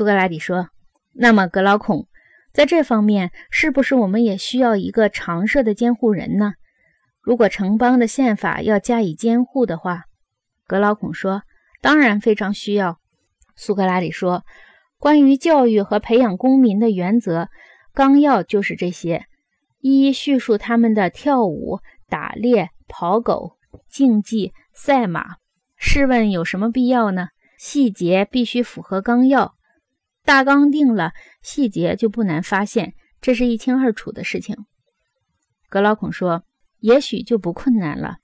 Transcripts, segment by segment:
苏格拉底说：“那么，格劳孔，在这方面，是不是我们也需要一个常设的监护人呢？如果城邦的宪法要加以监护的话，格劳孔说：“当然非常需要。”苏格拉底说：“关于教育和培养公民的原则纲要就是这些，一一叙述他们的跳舞、打猎、跑狗、竞技、赛马。试问有什么必要呢？细节必须符合纲要。”大纲定了，细节就不难发现，这是一清二楚的事情。格老孔说：“也许就不困难了。”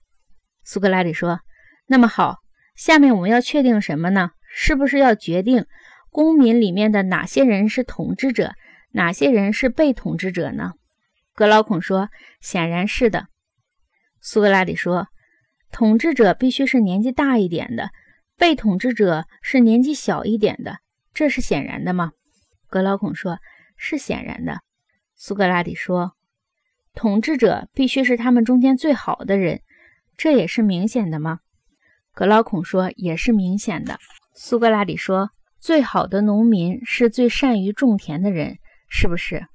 苏格拉底说：“那么好，下面我们要确定什么呢？是不是要决定公民里面的哪些人是统治者，哪些人是被统治者呢？”格老孔说：“显然是的。”苏格拉底说：“统治者必须是年纪大一点的，被统治者是年纪小一点的。”这是显然的吗？格劳孔说：“是显然的。”苏格拉底说：“统治者必须是他们中间最好的人，这也是明显的吗？”格劳孔说：“也是明显的。”苏格拉底说：“最好的农民是最善于种田的人，是不是？”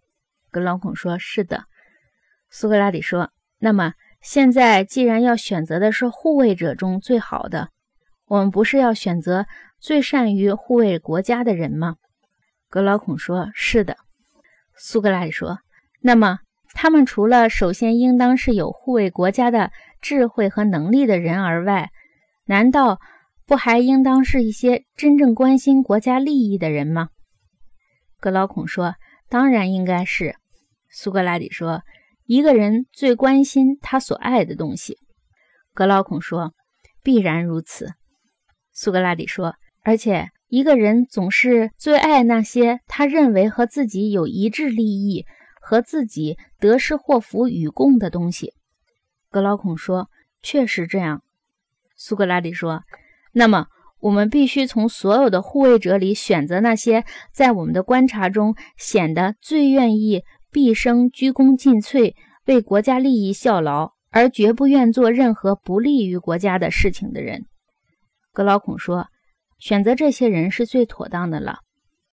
格劳孔说：“是的。”苏格拉底说：“那么现在既然要选择的是护卫者中最好的，我们不是要选择？”最善于护卫国家的人吗？格劳孔说：“是的。”苏格拉底说：“那么，他们除了首先应当是有护卫国家的智慧和能力的人而外，难道不还应当是一些真正关心国家利益的人吗？”格劳孔说：“当然应该是。”苏格拉底说：“一个人最关心他所爱的东西。”格劳孔说：“必然如此。”苏格拉底说。而且，一个人总是最爱那些他认为和自己有一致利益、和自己得失祸福与共的东西。格劳孔说：“确实这样。”苏格拉底说：“那么，我们必须从所有的护卫者里选择那些在我们的观察中显得最愿意毕生鞠躬尽瘁，为国家利益效劳，而绝不愿做任何不利于国家的事情的人。”格劳孔说。选择这些人是最妥当的了。